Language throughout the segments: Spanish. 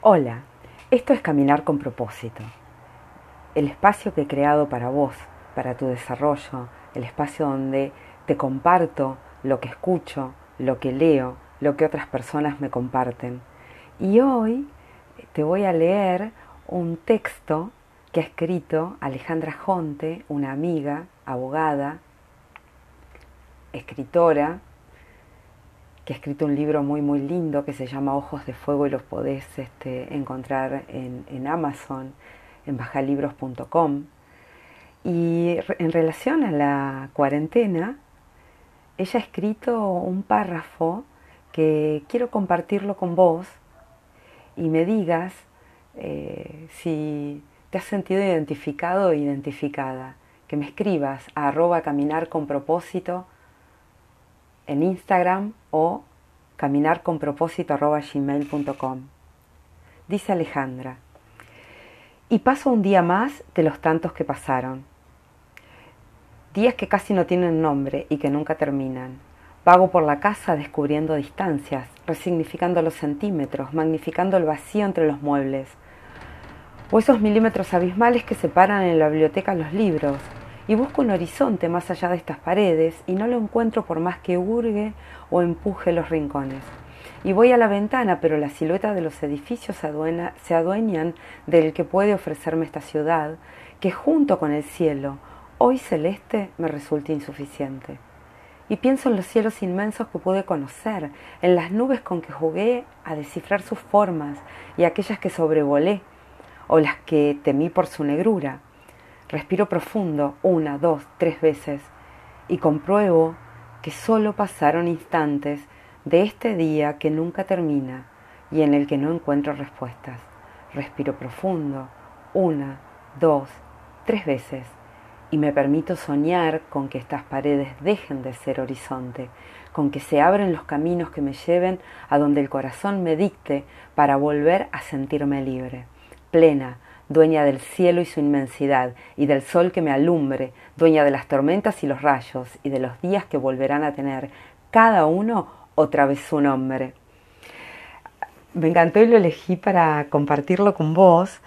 Hola, esto es Caminar con propósito, el espacio que he creado para vos, para tu desarrollo, el espacio donde te comparto lo que escucho, lo que leo, lo que otras personas me comparten. Y hoy te voy a leer un texto que ha escrito Alejandra Jonte, una amiga, abogada, escritora, que ha escrito un libro muy muy lindo que se llama Ojos de Fuego y los podés este, encontrar en, Amazon, en bajalibros.com. Y en relación a la cuarentena, ella ha escrito un párrafo que quiero compartirlo con vos y me digas eh, si te has sentido identificado o identificada. Que me escribas a arroba caminar con propósito en Instagram o caminarconpropósito.gmail.com. Dice Alejandra, y paso un día más de los tantos que pasaron. Días que casi no tienen nombre y que nunca terminan. Vago por la casa descubriendo distancias, resignificando los centímetros, magnificando el vacío entre los muebles. O esos milímetros abismales que separan en la biblioteca los libros, y busco un horizonte más allá de estas paredes y no lo encuentro por más que hurgue o empuje los rincones. Y voy a la ventana, pero la silueta de los edificios se adueñan del que puede ofrecerme esta ciudad, que junto con el cielo, hoy celeste, me resulta insuficiente. Y pienso en los cielos inmensos que pude conocer, en las nubes con que jugué a descifrar sus formas y aquellas que sobrevolé, o las que temí por su negrura Respiro profundo una, dos, tres veces y compruebo que solo pasaron instantes de este día que nunca termina y en el que no encuentro respuestas. Respiro profundo una, dos, tres veces y me permito soñar con que estas paredes dejen de ser horizonte, con que se abren los caminos que me lleven a donde el corazón me dicte para volver a sentirme libre, plena, dueña del cielo y su inmensidad, y del sol que me alumbre, dueña de las tormentas y los rayos, y de los días que volverán a tener cada uno otra vez su nombre. Me encantó y lo elegí para compartirlo con vos,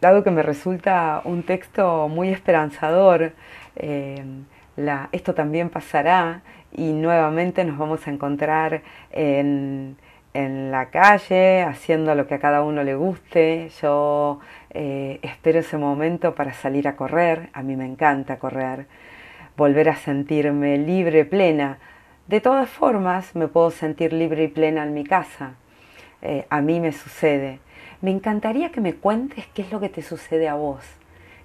dado que me resulta un texto muy esperanzador. Eh, esto también pasará y nuevamente nos vamos a encontrar en en la calle, haciendo lo que a cada uno le guste. Yo eh, espero ese momento para salir a correr, a mí me encanta correr, volver a sentirme libre, plena. De todas formas, me puedo sentir libre y plena en mi casa. Eh, a mí me sucede. Me encantaría que me cuentes qué es lo que te sucede a vos,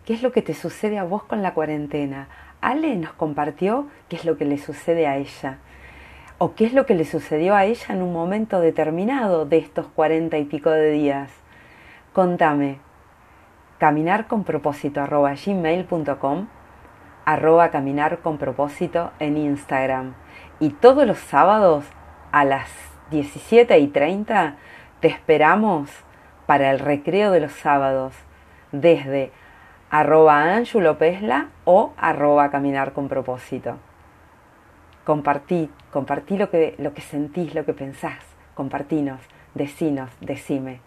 qué es lo que te sucede a vos con la cuarentena. Ale nos compartió qué es lo que le sucede a ella o qué es lo que le sucedió a ella en un momento determinado de estos cuarenta y pico de días. Contame. Caminar con propósito arroba gmail.com arroba caminar con propósito en Instagram. Y todos los sábados a las 17 y 30 te esperamos para el recreo de los sábados desde arroba anjulopesla o arroba caminar con propósito compartí, compartí lo que, lo que sentís, lo que pensás, compartinos, decinos, decime.